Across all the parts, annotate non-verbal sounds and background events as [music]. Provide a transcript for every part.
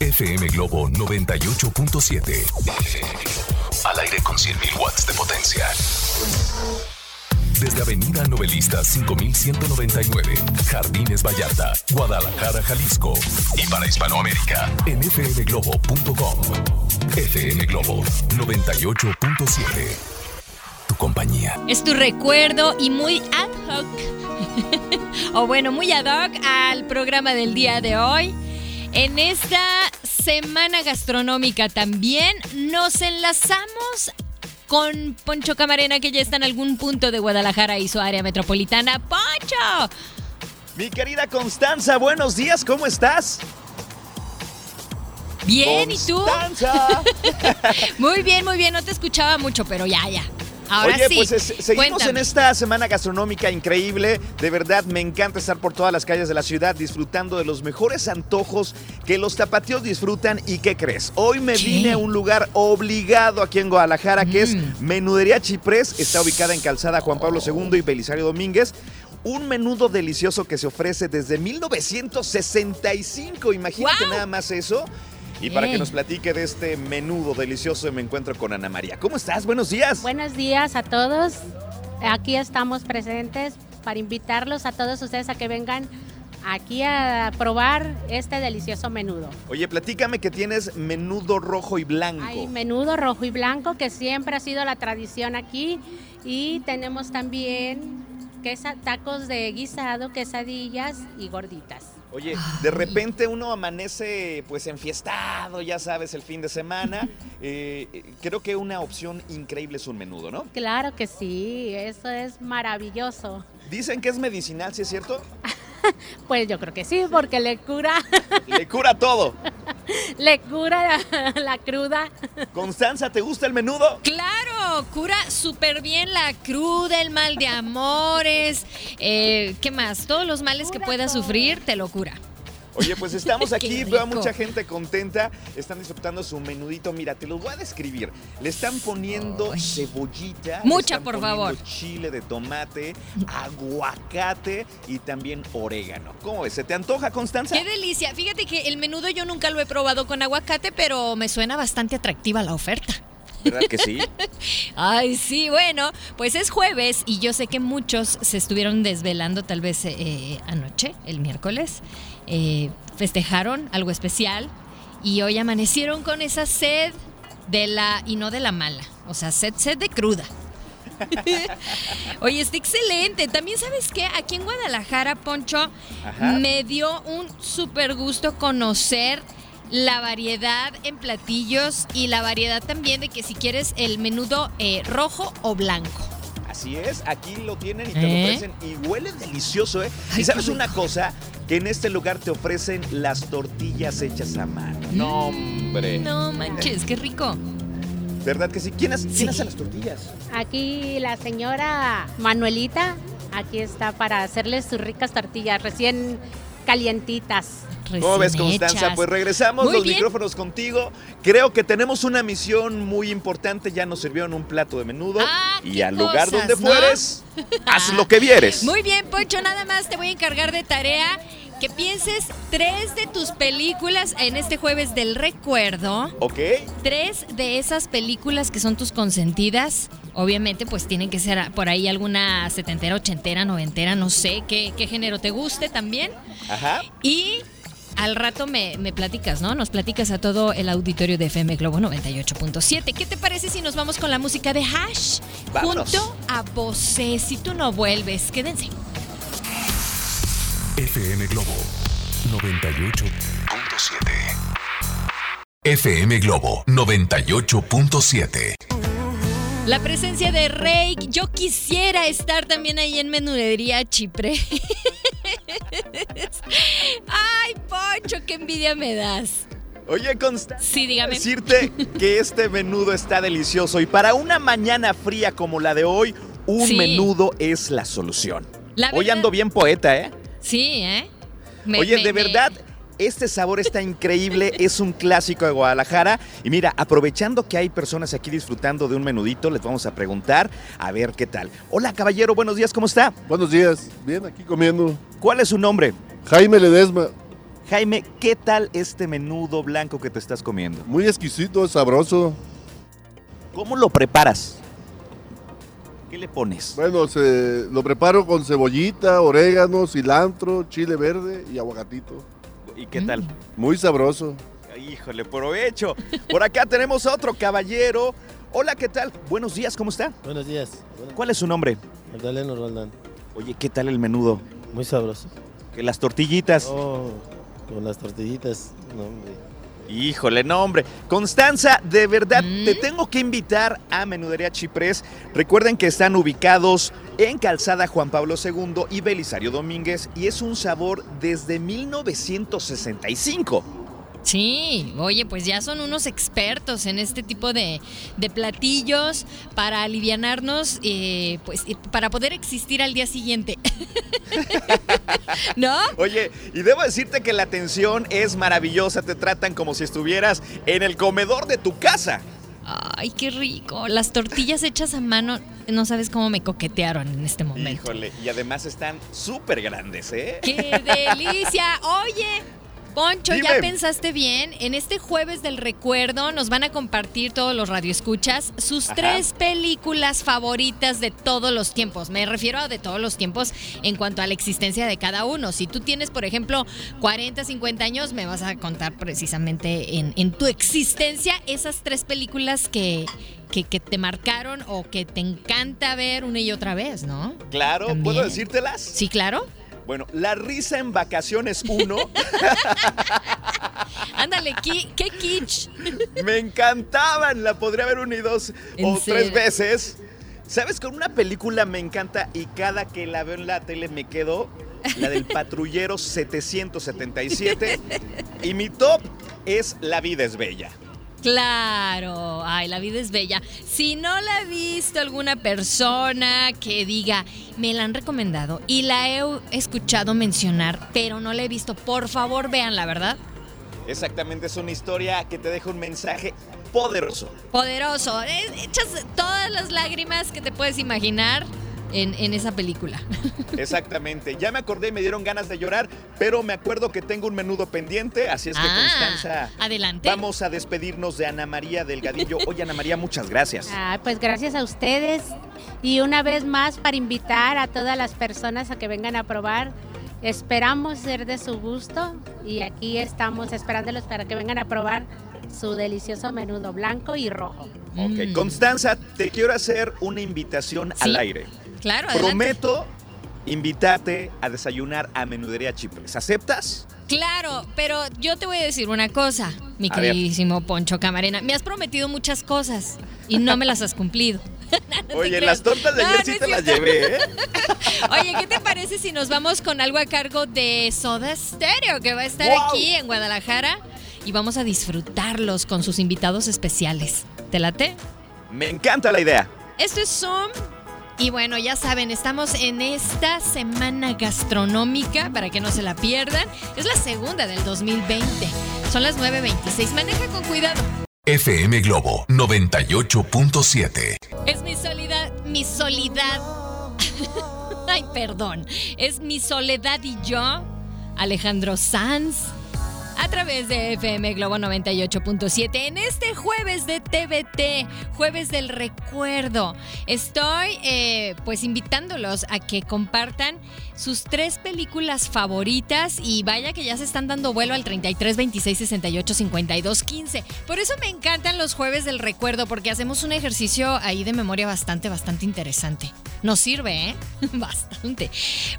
FM Globo 98.7. Al aire con 100.000 watts de potencia. Desde Avenida Novelista 5199, Jardines Vallarta, Guadalajara, Jalisco. Y para Hispanoamérica, en fmglobo.com. FM Globo 98.7. Tu compañía. Es tu recuerdo y muy ad hoc. [laughs] o bueno, muy ad hoc al programa del día de hoy. En esta semana gastronómica también nos enlazamos con Poncho Camarena, que ya está en algún punto de Guadalajara y su área metropolitana. ¡Poncho! Mi querida Constanza, buenos días, ¿cómo estás? Bien, ¿y tú? Constanza. [laughs] muy bien, muy bien. No te escuchaba mucho, pero ya, ya. Ahora Oye, sí. pues es- seguimos Cuéntame. en esta semana gastronómica increíble. De verdad, me encanta estar por todas las calles de la ciudad disfrutando de los mejores antojos que los tapatíos disfrutan. ¿Y qué crees? Hoy me ¿Qué? vine a un lugar obligado aquí en Guadalajara, que es Mm. Menudería Chiprés. Está ubicada en Calzada Juan Pablo II y Belisario Domínguez. Un menudo delicioso que se ofrece desde 1965. Imagínate nada más eso. Y para que nos platique de este menudo delicioso, me encuentro con Ana María. ¿Cómo estás? Buenos días. Buenos días a todos. Aquí estamos presentes para invitarlos a todos ustedes a que vengan aquí a probar este delicioso menudo. Oye, platícame que tienes menudo rojo y blanco. Hay menudo rojo y blanco que siempre ha sido la tradición aquí y tenemos también quesa- tacos de guisado, quesadillas y gorditas. Oye, de repente uno amanece pues enfiestado, ya sabes, el fin de semana. [laughs] Eh, eh, creo que una opción increíble es un menudo, ¿no? Claro que sí, eso es maravilloso. Dicen que es medicinal, ¿sí es cierto? [laughs] Pues yo creo que sí, porque le cura, [laughs] Le cura todo. le cura la, la cruda. Constanza, ¿te gusta el menudo? Claro, cura súper bien la cruda, el mal de amores, eh, ¿qué más? Todos los males que puedas todo. sufrir, te lo cura. Oye, pues estamos [laughs] aquí, veo a mucha gente contenta, están disfrutando su menudito. Mira, te los voy a describir. Le están poniendo Ay. cebollita, le Mucha, están por favor. chile de tomate, aguacate y también orégano. ¿Cómo ves? ¿Se te antoja, Constanza? Qué delicia. Fíjate que el menudo yo nunca lo he probado con aguacate, pero me suena bastante atractiva la oferta. ¿Verdad que sí? [laughs] Ay, sí, bueno, pues es jueves y yo sé que muchos se estuvieron desvelando tal vez eh, anoche, el miércoles, eh, festejaron algo especial y hoy amanecieron con esa sed de la, y no de la mala, o sea, sed, sed de cruda. [laughs] Oye, está excelente. También sabes que aquí en Guadalajara, Poncho, Ajá. me dio un súper gusto conocer la variedad en platillos y la variedad también de que si quieres el menudo eh, rojo o blanco. Así es, aquí lo tienen y te ¿Eh? lo ofrecen y huele delicioso, ¿eh? Ay, y sabes una cosa, que en este lugar te ofrecen las tortillas hechas a mano. No, hombre. No manches, qué rico. ¿Verdad que sí? ¿Quién hace, quién Sí. hace las tortillas? Aquí la señora Manuelita, aquí está para hacerles sus ricas tortillas recién calientitas. ¿Cómo ves, Constanza? hechas. Pues regresamos Muy los bien. micrófonos contigo. Creo que tenemos una misión muy importante. Ya nos sirvieron un plato de menudo. Ah, y al lugar cosas, donde ¿no? fueres, [laughs] haz lo que vieres. Muy bien, Poncho, nada más te voy a encargar de tarea que pienses tres de tus películas en este jueves del recuerdo. ¿Ok? Tres de esas películas que son tus consentidas. Obviamente, pues tienen que ser por ahí alguna setentera, ochentera, noventera, no sé qué, qué género te guste también. Ajá. Y al rato me, me platicas, ¿no? Nos platicas a todo el auditorio de FM Globo 98.7. ¿Qué te parece si nos vamos con la música de Hash? Vámonos. Junto a Bosé. Si tú no vuelves, quédense. FM Globo 98.7. FM Globo 98.7. La presencia de Rey, yo quisiera estar también ahí en Menudería Chipre. [laughs] Ay, Poncho, qué envidia me das. Oye, Constanza. Sí, dígame. Decirte que este menudo está delicioso y para una mañana fría como la de hoy, un Sí. menudo es la solución. La Hoy ando bien poeta, ¿eh? Sí, ¿eh? Me- Oye, me- de me- verdad, este sabor está increíble, es un clásico de Guadalajara. Y mira, aprovechando que hay personas aquí disfrutando de un menudito, les vamos a preguntar a ver qué tal. Hola, caballero, buenos días, ¿cómo está? Buenos días, bien aquí comiendo. ¿Cuál es su nombre? Jaime Ledesma, Jaime, ¿qué tal este menudo blanco que te estás comiendo? muy exquisito, sabroso. ¿Cómo lo preparas? ¿Qué le pones? Bueno, se, lo preparo con cebollita, orégano, cilantro, chile verde y aguacatito. ¿Y qué tal? Muy sabroso. Híjole, provecho. Por acá tenemos a otro caballero. Hola, ¿qué tal? Buenos días, ¿cómo está? Buenos días. ¿Cuál es su nombre? Magdaleno Roldán. Oye, ¿qué tal el menudo? Muy sabroso. Que las tortillitas. Oh, con las tortillitas. No, hombre. Híjole, no, hombre. Constanza, de verdad, ¿Mm? te tengo que invitar a Menudería Chiprés. Recuerden que están ubicados en Calzada Juan Pablo II y Belisario Domínguez y es un sabor desde 1965. Sí, oye, pues ya son unos expertos en este tipo de, de platillos para alivianarnos, eh, pues para poder existir al día siguiente. [laughs] ¿No? Oye, y debo decirte que la atención es maravillosa. Te tratan como si estuvieras en el comedor de tu casa. Ay, qué rico. Las tortillas hechas a mano, no sabes cómo me coquetearon en este momento. Híjole, y además están súper grandes, ¿eh? ¡Qué delicia! Oye, Poncho, ¿ya pensaste bien? En este jueves del recuerdo nos van a compartir todos los radioescuchas sus Ajá. tres películas favoritas de todos los tiempos. Me refiero a de todos los tiempos en cuanto a la existencia de cada uno. Si tú tienes, por ejemplo, 40, 50 años, me vas a contar precisamente en, en tu existencia esas tres películas que, que, que te marcaron o que te encanta ver una y otra vez, ¿no? Claro, ¿puedo decírtelas? Sí, claro. Bueno, La risa en vacaciones 1 [laughs] Ándale, qui- qué kitsch. me encantaban. La podría una y dos ¿En o tres veces. ¿Sabes? Con una película me encanta y cada que la veo en la tele me quedo. La del patrullero 777. y mi top es La vida es bella. Claro, ay, la vida es bella. Si no la ha visto alguna persona que diga, me la han recomendado y la he escuchado mencionar, pero no la he visto, por favor vean la verdad. Exactamente, es una historia que te deja un mensaje poderoso. Poderoso, echas todas las lágrimas que te puedes imaginar en, en esa película. [laughs] Exactamente. Ya me acordé y me dieron ganas de llorar, pero me acuerdo que tengo un menudo pendiente, así es que Ah, Constanza. adelante. Vamos a despedirnos de Ana María Delgadillo. [laughs] Oye, Ana María, muchas gracias. Ah, pues gracias a ustedes y una vez más para invitar a todas las personas a que vengan a probar. Esperamos ser de su gusto y aquí estamos esperándolos para que vengan a probar su delicioso menudo blanco y rojo. Ok, Mm. Constanza, te quiero hacer una invitación Sí. al aire. Claro, adelante. Prometo invitarte a desayunar a Menudería Chipres. ¿Aceptas? Claro, pero yo te voy a decir una cosa, mi A ver. queridísimo Poncho Camarena. Me has prometido muchas cosas y no me las has cumplido. [laughs] No Oye, las tortas de No, ayer sí te las llevé, ¿eh? [laughs] Oye, ¿qué te parece si nos vamos con algo a cargo de Soda Stereo, que va a estar ¡Wow! aquí en Guadalajara? Y vamos a disfrutarlos con sus invitados especiales. ¿Te late? Me encanta la idea. Esto es Zoom. Y bueno, ya saben, estamos en esta semana gastronómica para que no se la pierdan. Es la segunda del 2020. Son las 9.26. Maneja con cuidado. FM Globo 98.7. Es mi soledad, mi soledad. [laughs] Ay, perdón. Es mi soledad y yo, Alejandro Sanz, a través de FM Globo 98.7 en este jueves de TVT, jueves del recuerdo. Estoy eh, pues invitándolos a que compartan sus tres películas favoritas y vaya que ya se están dando vuelo al 33 26 68 52 15. Por eso me encantan los jueves del recuerdo porque hacemos un ejercicio ahí de memoria bastante, bastante interesante. Nos sirve, ¿eh? [laughs] Bastante.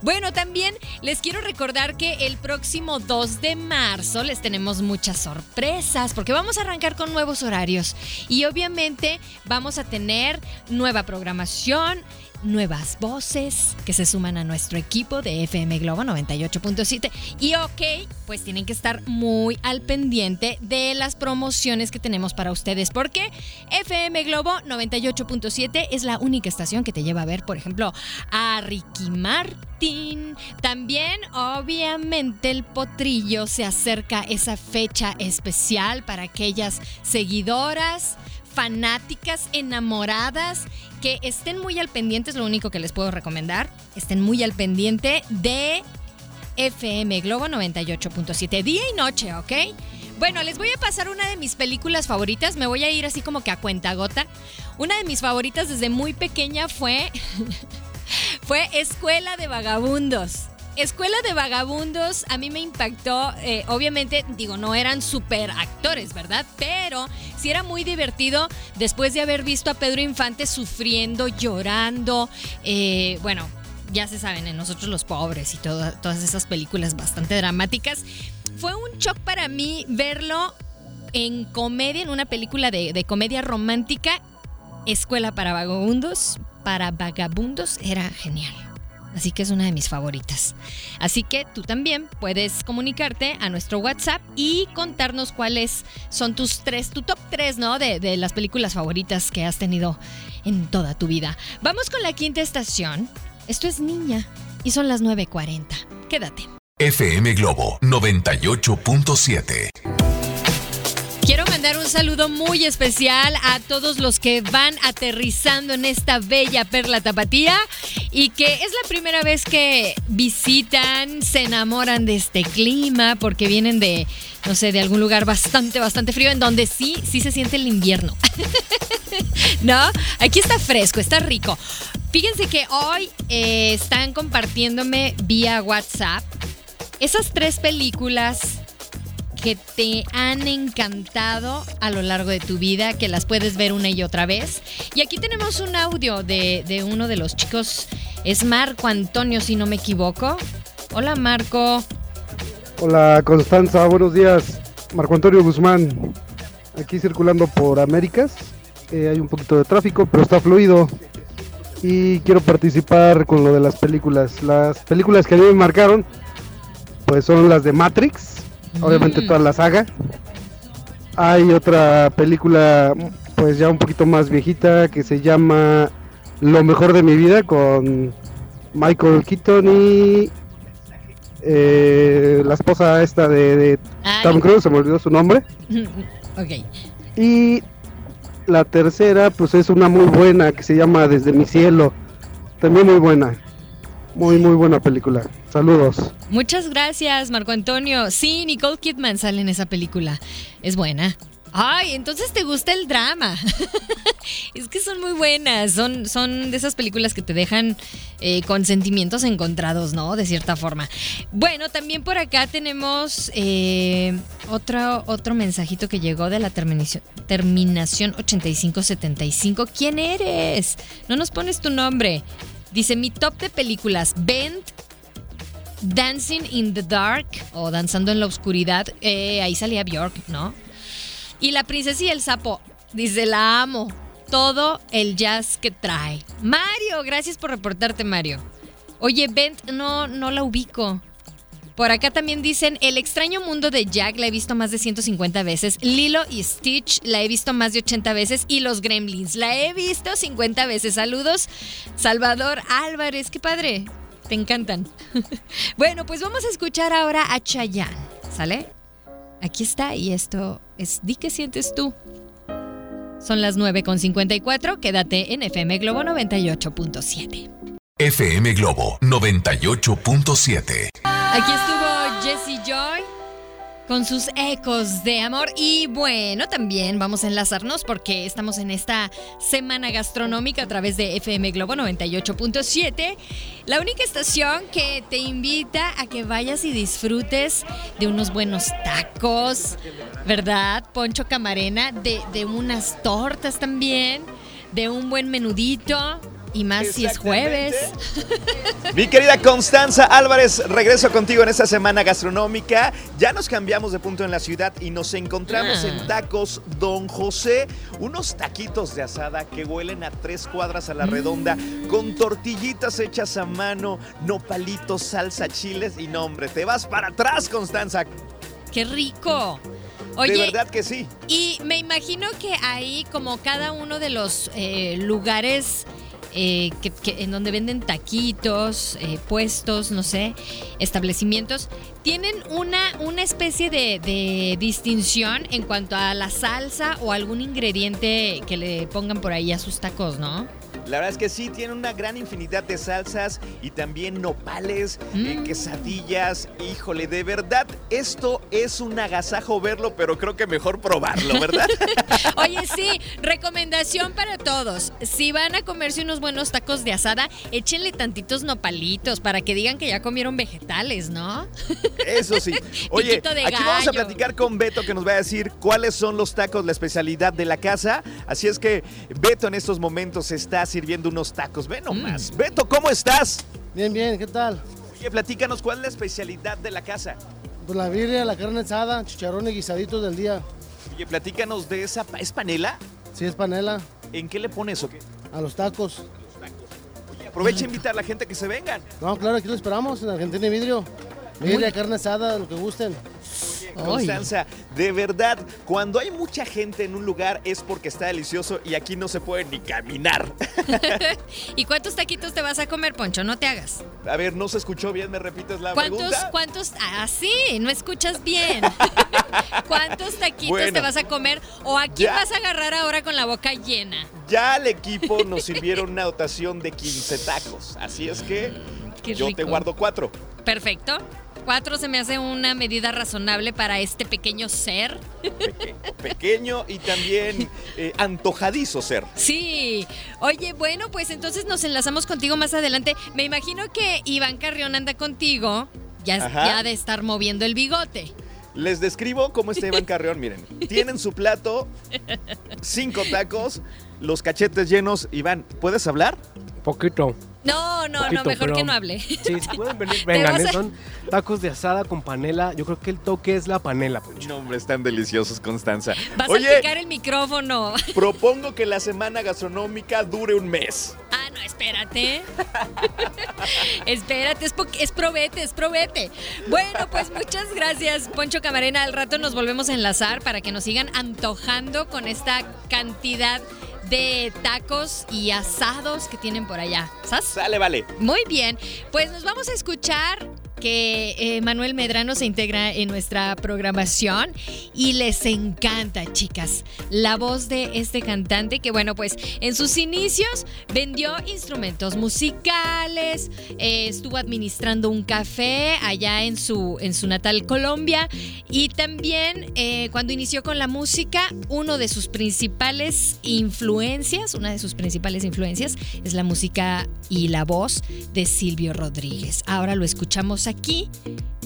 Bueno, también les quiero recordar que el próximo 2 de marzo les tenemos muchas sorpresas porque vamos a arrancar con nuevos horarios. Y obviamente vamos a tener nueva programación nuevas voces que se suman a nuestro equipo de FM Globo 98.7. Y ok, pues tienen que estar muy al pendiente de las promociones que tenemos para ustedes, porque FM Globo 98.7 es la única estación que te lleva a ver, por ejemplo, a Ricky Martin. También, obviamente, el potrillo se acerca esa fecha especial para aquellas seguidoras fanáticas, enamoradas, que estén muy al pendiente, es lo único que les puedo recomendar, estén muy al pendiente de FM Globo 98.7, día y noche, ¿ok? Bueno, les voy a pasar una de mis películas favoritas, me voy a ir así como que a cuenta gota. Una de mis favoritas desde muy pequeña fue, [laughs] fue Escuela de Vagabundos. Escuela de Vagabundos a mí me impactó, eh, obviamente digo, no eran super actores, ¿verdad? Pero sí era muy divertido después de haber visto a Pedro Infante sufriendo, llorando, eh, bueno, ya se saben, en nosotros los pobres y todas esas películas bastante dramáticas. Fue un shock para mí verlo en comedia, en una película de, de comedia romántica, Escuela para Vagabundos, para Vagabundos, era genial. Así que es una de mis favoritas. Así que tú también puedes comunicarte a nuestro WhatsApp y contarnos cuáles son tus tres, tu top tres, ¿no? De, de las películas favoritas que has tenido en toda tu vida. Vamos con la quinta estación. Esto es Niña y son las 9.40. Quédate. FM Globo 98.7. Quiero mandar un saludo muy especial a todos los que van aterrizando en esta bella perla tapatía y que es la primera vez que visitan, se enamoran de este clima porque vienen de, no sé, de algún lugar bastante, bastante frío en donde sí, sí se siente el invierno. [laughs] ¿No? Aquí está fresco, está rico. Fíjense que hoy eh, están compartiéndome vía WhatsApp esas tres películas que te han encantado a lo largo de tu vida, que las puedes ver una y otra vez. Y aquí tenemos un audio de, de uno de los chicos, es Marco Antonio, si no me equivoco. Hola Marco. Hola Constanza, buenos días. Marco Antonio Guzmán, aquí circulando por Américas. Eh, hay un poquito de tráfico, pero está fluido. Y quiero participar con lo de las películas. Las películas que a mí me marcaron, pues son las de Matrix, obviamente Mm. toda la saga. Hay otra película, pues ya un poquito más viejita, que se llama Lo mejor de mi vida con Michael Keaton y eh, la esposa esta de. Tom Cruise, se me olvidó su nombre. [laughs] ok. Y la tercera, pues es una muy buena que se llama Desde mi cielo. También muy buena. Muy, muy buena película. Saludos. Muchas gracias, Marco Antonio. Sí, Nicole Kidman sale en esa película. Es buena. Ay, entonces te gusta el drama. [laughs] es que son muy buenas. Son, son de esas películas que te dejan eh, con sentimientos encontrados, ¿no? De cierta forma. Bueno, también por acá tenemos eh, otro, otro mensajito que llegó de la terminación, terminación 8575. ¿Quién eres? No nos pones tu nombre. Dice mi top de películas. Bent, Dancing in the Dark o Danzando en la Oscuridad. eh, ahí salía Bjork, ¿no? Y La Princesa y el Sapo. Dice, la amo. Todo el jazz que trae. Mario, gracias por reportarte, Mario. Oye, Bent, no, no la ubico. Por acá también dicen, El extraño mundo de Jack la he visto más de 150 veces. Lilo y Stitch la he visto más de 80 veces. Y Los Gremlins la he visto 50 veces. Saludos, Salvador Álvarez. Qué padre. Te encantan. [laughs] bueno, pues vamos a escuchar ahora a Chayanne. ¿Sale? Aquí está y esto es Di qué sientes tú. Son las 9.54. Quédate en FM Globo 98.7. FM Globo 98.7. Aquí estuvo Jessie Joy con sus ecos de amor y bueno, también vamos a enlazarnos porque estamos en esta semana gastronómica a través de FM Globo 98.7, la única estación que te invita a que vayas y disfrutes de unos buenos tacos, ¿verdad? Poncho Camarena, de, de unas tortas también, de un buen menudito Y más si es jueves. Mi querida Constanza Álvarez, regreso contigo en esta semana gastronómica. Ya nos cambiamos de punto en la ciudad y nos encontramos Ah. en Tacos Don José. Unos taquitos de asada que huelen a tres cuadras a la Mm. redonda, con tortillitas hechas a mano, nopalitos, salsa, chiles y nombre. Te vas para atrás, Constanza. ¡Qué rico! de verdad que sí. y me imagino que ahí, como cada uno de los eh, lugares eh, que, que- en donde venden taquitos, eh, puestos, no sé, establecimientos, tienen una, una especie de, de distinción en cuanto a la salsa o algún ingrediente que le pongan por ahí a sus tacos, ¿no? La verdad es que sí, tiene una gran infinidad de salsas y también nopales, eh, Mm. quesadillas. Híjole, de verdad, esto es un agasajo verlo, pero creo que mejor probarlo, ¿verdad? [laughs] Oye, sí, recomendación para todos. Si van a comerse unos buenos tacos de asada, échenle tantitos nopalitos para que digan que ya comieron vegetales, ¿no? Eso sí. [laughs] Oye, aquí vamos a platicar con Beto que nos va a decir cuáles son los tacos, la especialidad de la casa. Así es que Beto en estos momentos está sirviendo unos tacos. Ve Mm. nomás. Beto, ¿cómo estás? Bien, bien, ¿qué tal? Oye, platícanos cuál es la especialidad de la casa. Pues la birria, la carne asada, chicharrón y guisaditos del día. Oye, platícanos de esa. pa- ¿Es panela? Sí, es panela, ¿En qué le pones o qué? a los tacos. Oye, aprovecha a invitar a la gente que se vengan. No, claro, aquí lo esperamos, en Argentina y Vidrio. Birria, carne asada, lo que gusten. Constanza, de verdad, cuando hay mucha gente en un lugar es porque está delicioso y aquí no se puede ni caminar. [laughs] ¿Y cuántos taquitos te vas a comer, Poncho? No te hagas. A ver, no se escuchó bien, me repites la ¿Cuántos, pregunta. cuántos? Ah, sí, no escuchas bien. [laughs] ¿Cuántos taquitos Bueno. te vas a comer? ¿O a quién Ya. vas a agarrar ahora con la boca llena? Ya al equipo nos sirvieron una dotación de 15 tacos, así es que Qué yo te guardo cuatro. Perfecto. Cuatro se me hace una medida razonable para este pequeño ser. Peque- pequeño y también eh, antojadizo ser. Sí. Oye, bueno, pues entonces nos enlazamos contigo más adelante. Me imagino que Iván Carrión anda contigo. Ya, Ajá. ya de estar moviendo el bigote. Les describo cómo está Iván Carreón, miren. [laughs] Tienen su plato, cinco tacos, los cachetes llenos. Iván, ¿puedes hablar? Poquito. No, no, no, mejor pero- que no hable. Sí, si pueden venir, [laughs] Te vengan, vas ¿eh? a- son tacos de asada con panela. Yo creo que el toque es la panela, Poncho. No, hombre, están deliciosos, Constanza. Vas a picar el micrófono. [laughs] propongo que la semana gastronómica dure un mes. Ah, no, espérate. [laughs] espérate, es, es probete, es probete. Bueno, pues muchas gracias, Poncho Camarena. Al rato nos volvemos a enlazar para que nos sigan antojando con esta cantidad de tacos y asados que tienen por allá. ¿Sas? Sale, vale. Muy bien, pues nos vamos a escuchar que eh, Manuel Medrano se integra en nuestra programación y les encanta, chicas, la voz de este cantante que, bueno, pues en sus inicios vendió instrumentos musicales, eh, estuvo administrando un café allá en su, en su natal Colombia y también eh, cuando inició con la música, uno de sus principales influencias, una de sus principales influencias es la música y la voz de Silvio Rodríguez. Ahora lo escuchamos aquí.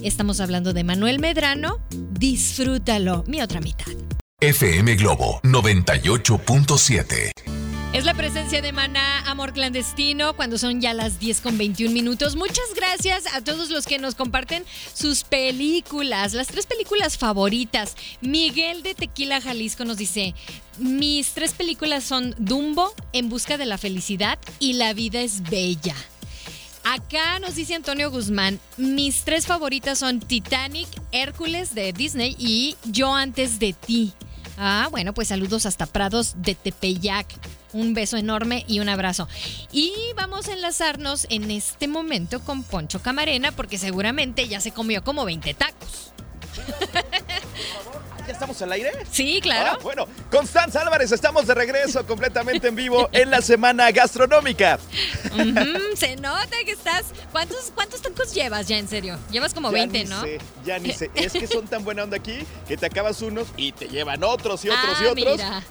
Estamos hablando de Manuel Medrano. Disfrútalo, mi otra mitad. FM Globo 98.7. Es la presencia de Maná Amor Clandestino cuando son ya las 10 con 21 minutos. Muchas gracias a todos los que nos comparten sus películas, las tres películas favoritas. Miguel de Tequila Jalisco nos dice, mis tres películas son Dumbo, En Busca de la Felicidad y La Vida es Bella. Acá nos dice Antonio Guzmán, mis tres favoritas son Titanic, Hércules de Disney y Yo antes de ti. Ah, bueno, pues saludos hasta Prados de Tepeyac. Un beso enorme y un abrazo. Y vamos a enlazarnos en este momento con Poncho Camarena porque seguramente ya se comió como 20 tacos. [laughs] ¿Ya estamos al aire? Sí, claro. Ah, bueno, Constanza Álvarez, estamos de regreso [laughs] completamente en vivo en la semana gastronómica. [laughs] Se nota que estás... ¿Cuántos, ¿Cuántos tacos llevas ya en serio? Llevas como Ya 20, ni ¿no? sé, ya ni sé. [laughs] Es que son tan buena onda aquí que te acabas unos y te llevan otros y otros y Ah, otros. Mira,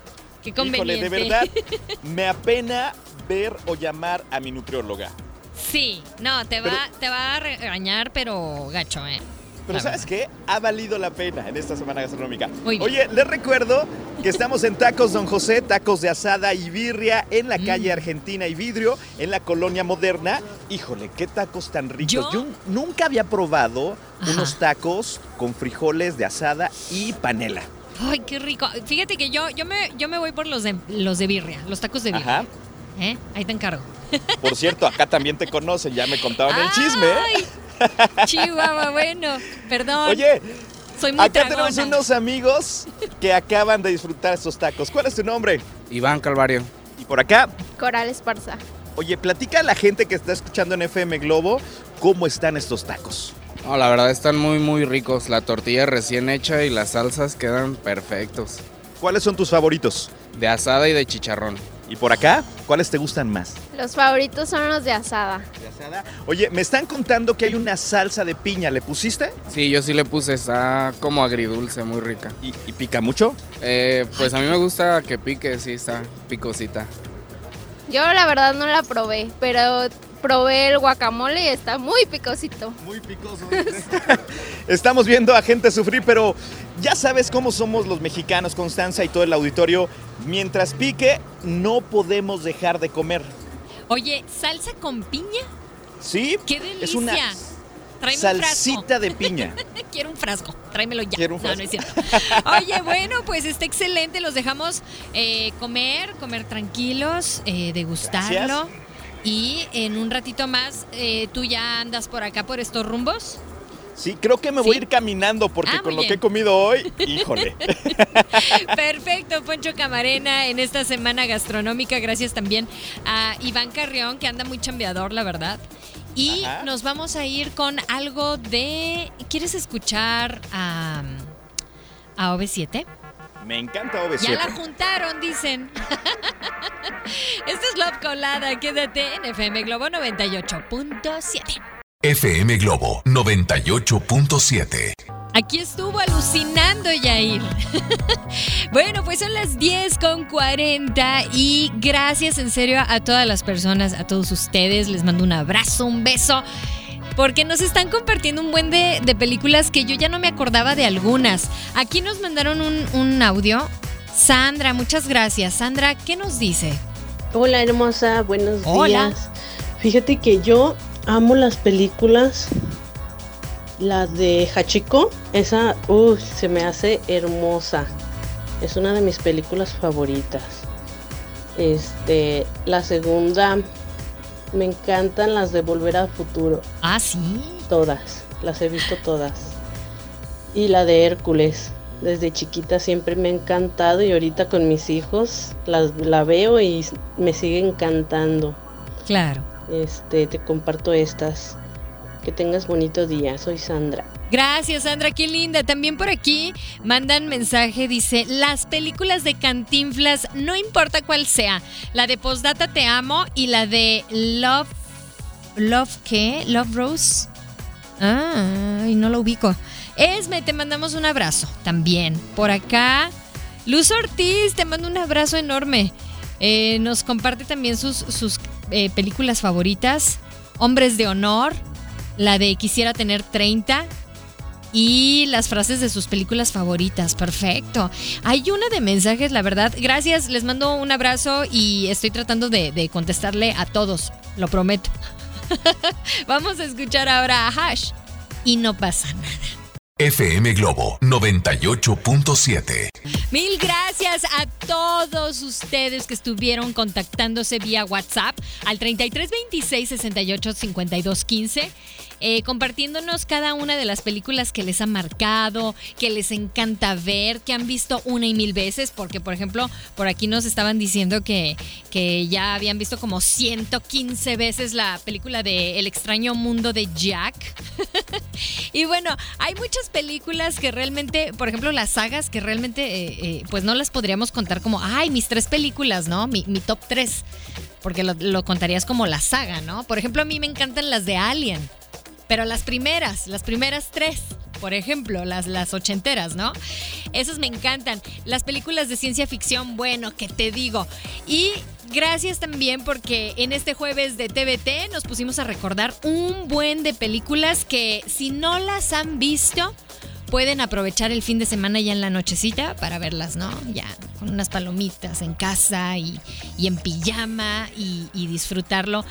qué Híjole, conveniente. de verdad, me apena ver o llamar a mi nutrióloga. Sí, no, te va, Pero- te va a regañar, pero gacho, ¿eh? Pero ¿sabes qué? Ha valido la pena en esta semana gastronómica. Muy bien. Oye, les recuerdo que estamos en Tacos Don José, tacos de asada y birria en la Mm. calle Argentina y Vidrio, en la colonia moderna. Híjole, qué tacos tan ricos. ¿Yo? Yo, nunca había probado Ajá. unos tacos con frijoles de asada y panela. Ay, qué rico. Fíjate que yo, yo, me, yo me voy por los de, los de birria, los tacos de birria. Ajá. ¿Eh? Ahí te encargo. Por cierto, acá también te conocen, ya me contaban el chisme. ¿eh? Ay, Chihuahua, bueno, perdón. Oye, soy muy acá tragona. tenemos unos amigos que acaban de disfrutar estos tacos. ¿Cuál es tu nombre? Iván Calvario. Y por acá, Coral Esparza. oye, platica a la gente que está escuchando en FM Globo cómo están estos tacos. No, la verdad están muy muy ricos. La tortilla recién hecha y las salsas quedan perfectos. ¿Cuáles son tus favoritos? De asada y de chicharrón. Y por acá, ¿cuáles te gustan más? Los favoritos son los de asada. ¿De asada? Oye, me están contando que hay una salsa de piña. ¿Le pusiste? Sí, yo sí le puse, está como agridulce, muy rica. ¿Y, y pica mucho? Eh, pues a mí me gusta que pique, sí, está picosita. Yo la verdad no la probé, pero probé el guacamole y está muy picosito. Muy picoso. [laughs] Estamos viendo a gente sufrir, pero ya sabes cómo somos los mexicanos, Constanza y todo el auditorio. Mientras pique, no podemos dejar de comer. Oye, ¿salsa con piña? ¿Sí? ¡Qué delicia! Es una Tráeme un salsita de piña. frasco. [laughs] Quiero un frasco. Tráemelo ya. Quiero un No, no es frasco. cierto. Oye, bueno, pues está excelente. Los dejamos eh, comer, comer tranquilos, eh, degustarlo. Gracias. Y en un ratito más, eh, tú ya andas por acá, por estos rumbos. Sí, creo que me voy a ir caminando porque Ah, con lo que he comido hoy, híjole. [laughs] Perfecto, Poncho Camarena, en esta semana gastronómica. Gracias también a Iván Carrión, que anda muy chambeador, la verdad. Y Ajá. nos vamos a ir con algo de. ¿Quieres escuchar a, a OV7? Me encanta OV7. Ya la juntaron, dicen. [laughs] Esto es Love Colada. Quédate en FM Globo 98.7. FM Globo 98.7. Aquí estuvo alucinando Yair. [laughs] bueno, pues son las 10 con 40 y gracias en serio a todas las personas, a todos ustedes. Les mando un abrazo, un beso. Porque nos están compartiendo un buen de, de películas que yo ya no me acordaba de algunas. Aquí nos mandaron un, un audio. Sandra, muchas gracias. Sandra, ¿qué nos dice? Hola hermosa, buenos Hola. días. Fíjate que yo amo las películas, la de Hachiko, esa, uy, se me hace hermosa. Es una de mis películas favoritas. Este, la segunda, me encantan las de Volver al Futuro. Ah, sí. Todas, las he visto todas. Y la de Hércules. Desde chiquita siempre me ha encantado y ahorita con mis hijos las, la veo y me sigue encantando. Claro. Este, te comparto estas. Que tengas bonito día. Soy Sandra. Gracias, Sandra, qué linda. También por aquí mandan mensaje, dice, las películas de Cantinflas, no importa cuál sea, la de Postdata Te Amo y la de Love, Love qué, Love Rose. Ah, y no lo ubico. Esme, te mandamos un abrazo también. Por acá, Luz Ortiz, te mando un abrazo enorme. Eh, nos comparte también sus, sus eh, películas favoritas. Hombres de Honor, la de Quisiera tener 30 y las frases de sus películas favoritas. Perfecto. Hay una de mensajes, la verdad. Gracias, les mando un abrazo y estoy tratando de, de contestarle a todos, lo prometo. [laughs] Vamos a escuchar ahora a Hash y no pasa nada. FM Globo 98.7. Mil gracias a todos ustedes que estuvieron contactándose vía WhatsApp al 3326 68 52 15, eh, compartiéndonos cada una de las películas que les ha marcado, que les encanta ver, que han visto una y mil veces, porque por ejemplo, por aquí nos estaban diciendo que, que ya habían visto como 115 veces la película de El extraño mundo de Jack. [laughs] y bueno, hay muchas películas que realmente, por ejemplo, las sagas que realmente, eh, eh, pues no las podríamos contar como, ay, mis tres películas, ¿no? Mi, mi top tres. Porque lo, lo contarías como la saga, ¿no? Por ejemplo, a mí me encantan las de Alien. Pero las primeras, las primeras tres, por ejemplo, las, las ochenteras, ¿no? Esas me encantan. Las películas de ciencia ficción, bueno, ¿qué te digo? Y gracias también porque en este jueves de TVT nos pusimos a recordar un buen de películas que si no las han visto, pueden aprovechar el fin de semana ya en la nochecita para verlas, ¿no? Ya con unas palomitas en casa y, y en pijama y, disfrutarlo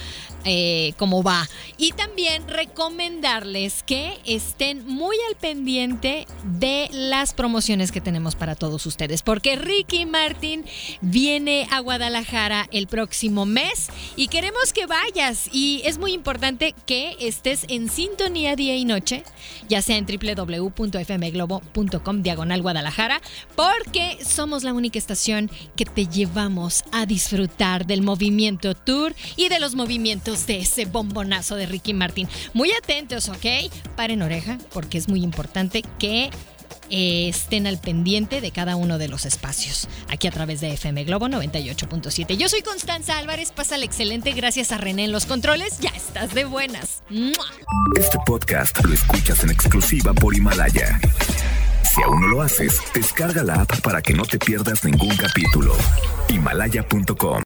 eh, como va. Y también recomendarles que estén muy al pendiente de las promociones que tenemos para todos ustedes, porque Ricky Martin viene a Guadalajara el próximo mes y queremos que vayas y es muy importante que estés en sintonía día y noche, ya sea en www.fmglobo.com diagonal Guadalajara, porque somos la única estación que te llevamos a disfrutar del movimiento tour y de los movimientos de ese bombonazo de Ricky Martin. Muy atentos, ¿ok? Paren oreja, porque es muy importante que eh, estén al pendiente de cada uno de los espacios. Aquí a través de FM Globo 98.7. Yo soy Constanza Álvarez, pasa el excelente gracias a René en los controles. Ya estás de buenas. Este podcast lo escuchas en exclusiva por Himalaya. Si aún no lo haces, descarga la app para que no te pierdas ningún capítulo. Himalaya.com